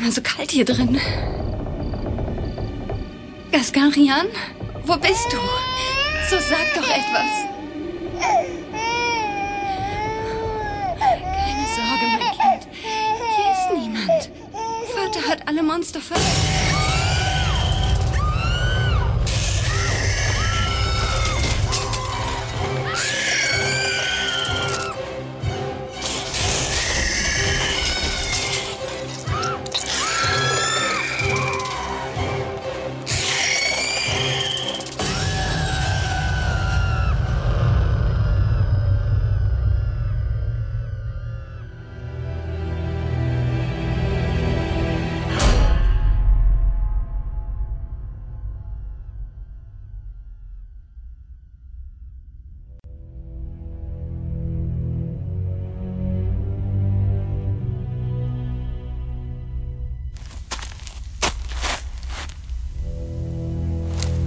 einmal so kalt hier drin. Gaskarian, wo bist du? So sag doch etwas. Keine Sorge, mein Kind. Hier ist niemand. Vater hat alle Monster verletzt.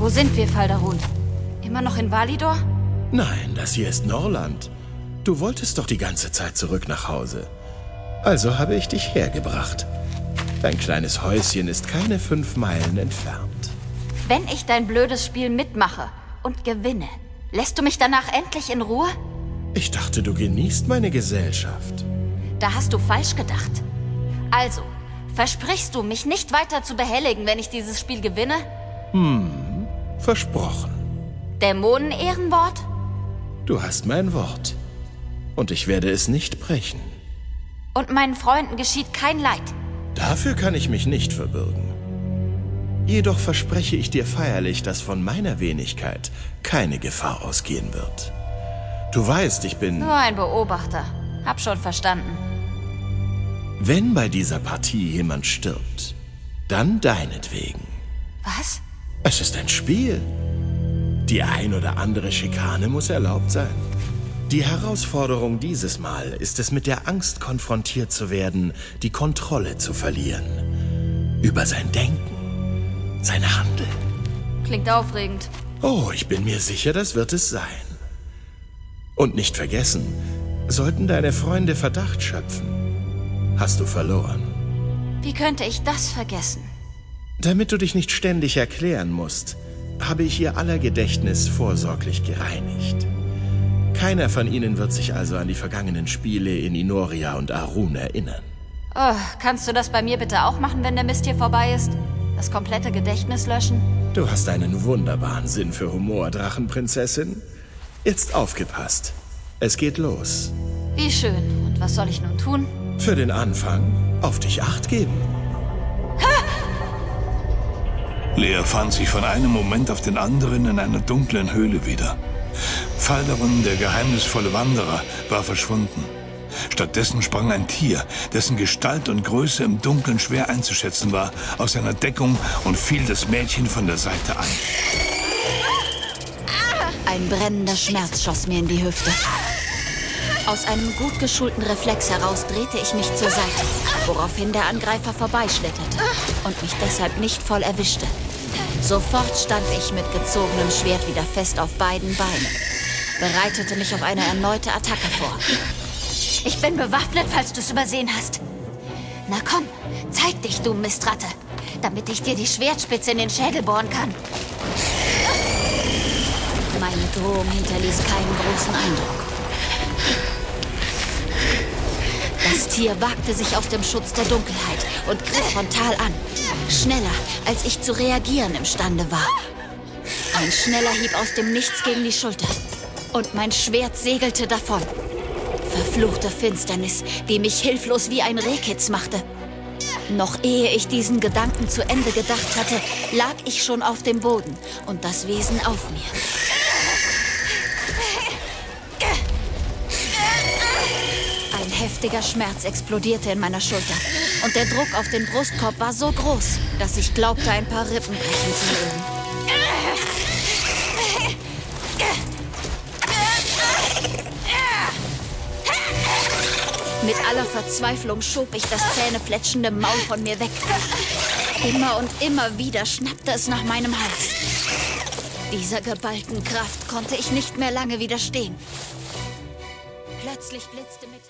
Wo sind wir, Falderhun? Immer noch in Validor? Nein, das hier ist Norland. Du wolltest doch die ganze Zeit zurück nach Hause. Also habe ich dich hergebracht. Dein kleines Häuschen ist keine fünf Meilen entfernt. Wenn ich dein blödes Spiel mitmache und gewinne, lässt du mich danach endlich in Ruhe? Ich dachte, du genießt meine Gesellschaft. Da hast du falsch gedacht. Also, versprichst du, mich nicht weiter zu behelligen, wenn ich dieses Spiel gewinne? Versprochen. Dämonen-Ehrenwort? Du hast mein Wort. Und ich werde es nicht brechen. Und meinen Freunden geschieht kein Leid. Dafür kann ich mich nicht verbürgen. Jedoch verspreche ich dir feierlich, dass von meiner Wenigkeit keine Gefahr ausgehen wird. Du weißt, ich bin... Nur ein Beobachter. Hab schon verstanden. Wenn bei dieser Partie jemand stirbt, dann deinetwegen. Was? Es ist ein Spiel. Die ein oder andere Schikane muss erlaubt sein. Die Herausforderung dieses Mal ist es, mit der Angst konfrontiert zu werden, die Kontrolle zu verlieren. Über sein Denken, sein Handeln. Klingt aufregend. Oh, ich bin mir sicher, das wird es sein. Und nicht vergessen, sollten deine Freunde Verdacht schöpfen, hast du verloren. Wie könnte ich das vergessen? Damit du dich nicht ständig erklären musst, habe ich ihr aller Gedächtnis vorsorglich gereinigt. Keiner von ihnen wird sich also an die vergangenen Spiele in Inoria und Arun erinnern. Oh, kannst du das bei mir bitte auch machen, wenn der Mist hier vorbei ist? Das komplette Gedächtnis löschen? Du hast einen wunderbaren Sinn für Humor, Drachenprinzessin. Jetzt aufgepasst. Es geht los. Wie schön. Und was soll ich nun tun? Für den Anfang auf dich acht geben. Lea fand sich von einem Moment auf den anderen in einer dunklen Höhle wieder. Falderun, der geheimnisvolle Wanderer, war verschwunden. Stattdessen sprang ein Tier, dessen Gestalt und Größe im Dunkeln schwer einzuschätzen war, aus seiner Deckung und fiel das Mädchen von der Seite an. Ein brennender Schmerz schoss mir in die Hüfte. Aus einem gut geschulten Reflex heraus drehte ich mich zur Seite, woraufhin der Angreifer vorbeischlitterte und mich deshalb nicht voll erwischte. Sofort stand ich mit gezogenem Schwert wieder fest auf beiden Beinen, bereitete mich auf eine erneute Attacke vor. Ich bin bewaffnet, falls du es übersehen hast. Na komm, zeig dich, du Mistratte, damit ich dir die Schwertspitze in den Schädel bohren kann. Meine Drohung hinterließ keinen großen Eindruck. Das Tier wagte sich aus dem Schutz der Dunkelheit und griff frontal an. Schneller, als ich zu reagieren imstande war. Ein schneller Hieb aus dem Nichts gegen die Schulter. Und mein Schwert segelte davon. Verfluchte Finsternis, die mich hilflos wie ein Rehkitz machte. Noch ehe ich diesen Gedanken zu Ende gedacht hatte, lag ich schon auf dem Boden und das Wesen auf mir. Heftiger Schmerz explodierte in meiner Schulter und der Druck auf den Brustkorb war so groß, dass ich glaubte, ein paar Rippen brechen zu hören. Mit aller Verzweiflung schob ich das zähnefletschende Maul von mir weg. Immer und immer wieder schnappte es nach meinem Hals. Dieser geballten Kraft konnte ich nicht mehr lange widerstehen. Plötzlich blitzte mit